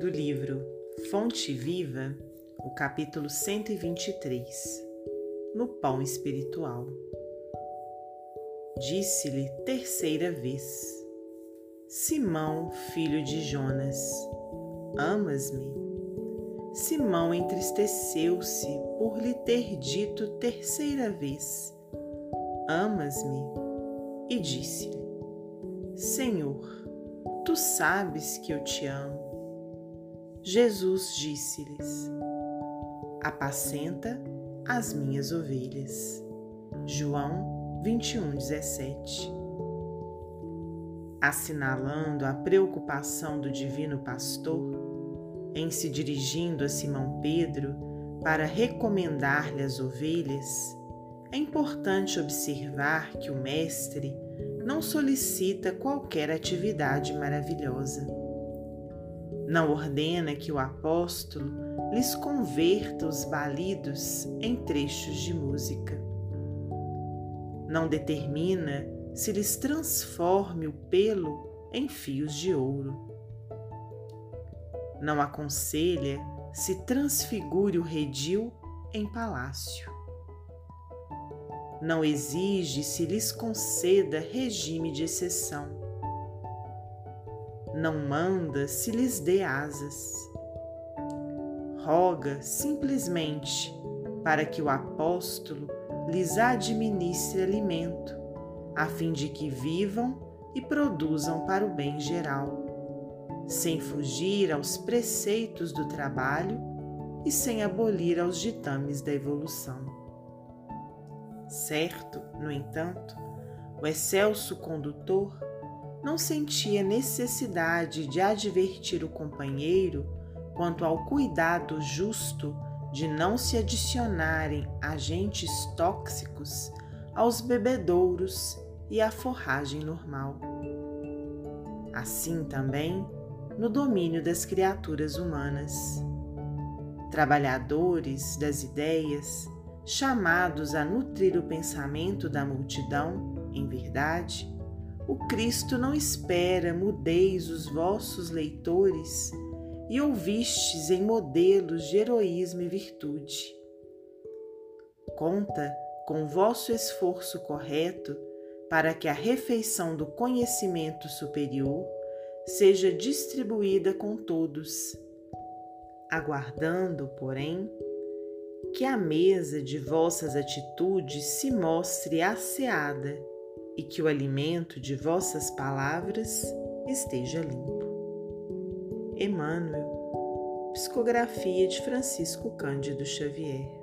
livro Fonte Viva, o capítulo 123 No Pão Espiritual. Disse-lhe terceira vez: Simão, filho de Jonas, amas-me? Simão entristeceu-se por lhe ter dito terceira vez: Amas-me? E disse-lhe: Senhor, tu sabes que eu te amo. Jesus disse-lhes: Apacenta as minhas ovelhas. João 21, 17 assinalando a preocupação do Divino Pastor, em se dirigindo a Simão Pedro para recomendar-lhe as ovelhas, é importante observar que o Mestre não solicita qualquer atividade maravilhosa. Não ordena que o apóstolo lhes converta os balidos em trechos de música. Não determina se lhes transforme o pelo em fios de ouro. Não aconselha se transfigure o redil em palácio. Não exige se lhes conceda regime de exceção. Não manda se lhes dê asas. Roga simplesmente para que o apóstolo lhes administre alimento a fim de que vivam e produzam para o bem geral, sem fugir aos preceitos do trabalho e sem abolir aos ditames da evolução. Certo, no entanto, o excelso condutor não sentia necessidade de advertir o companheiro quanto ao cuidado justo de não se adicionarem agentes tóxicos aos bebedouros e à forragem normal. Assim também no domínio das criaturas humanas. Trabalhadores das ideias, chamados a nutrir o pensamento da multidão, em verdade, o Cristo não espera mudeis os vossos leitores e ouvistes em modelos de heroísmo e virtude. Conta com vosso esforço correto para que a refeição do conhecimento superior seja distribuída com todos, aguardando, porém, que a mesa de vossas atitudes se mostre asseada e que o alimento de vossas palavras esteja limpo. Emmanuel, Psicografia de Francisco Cândido Xavier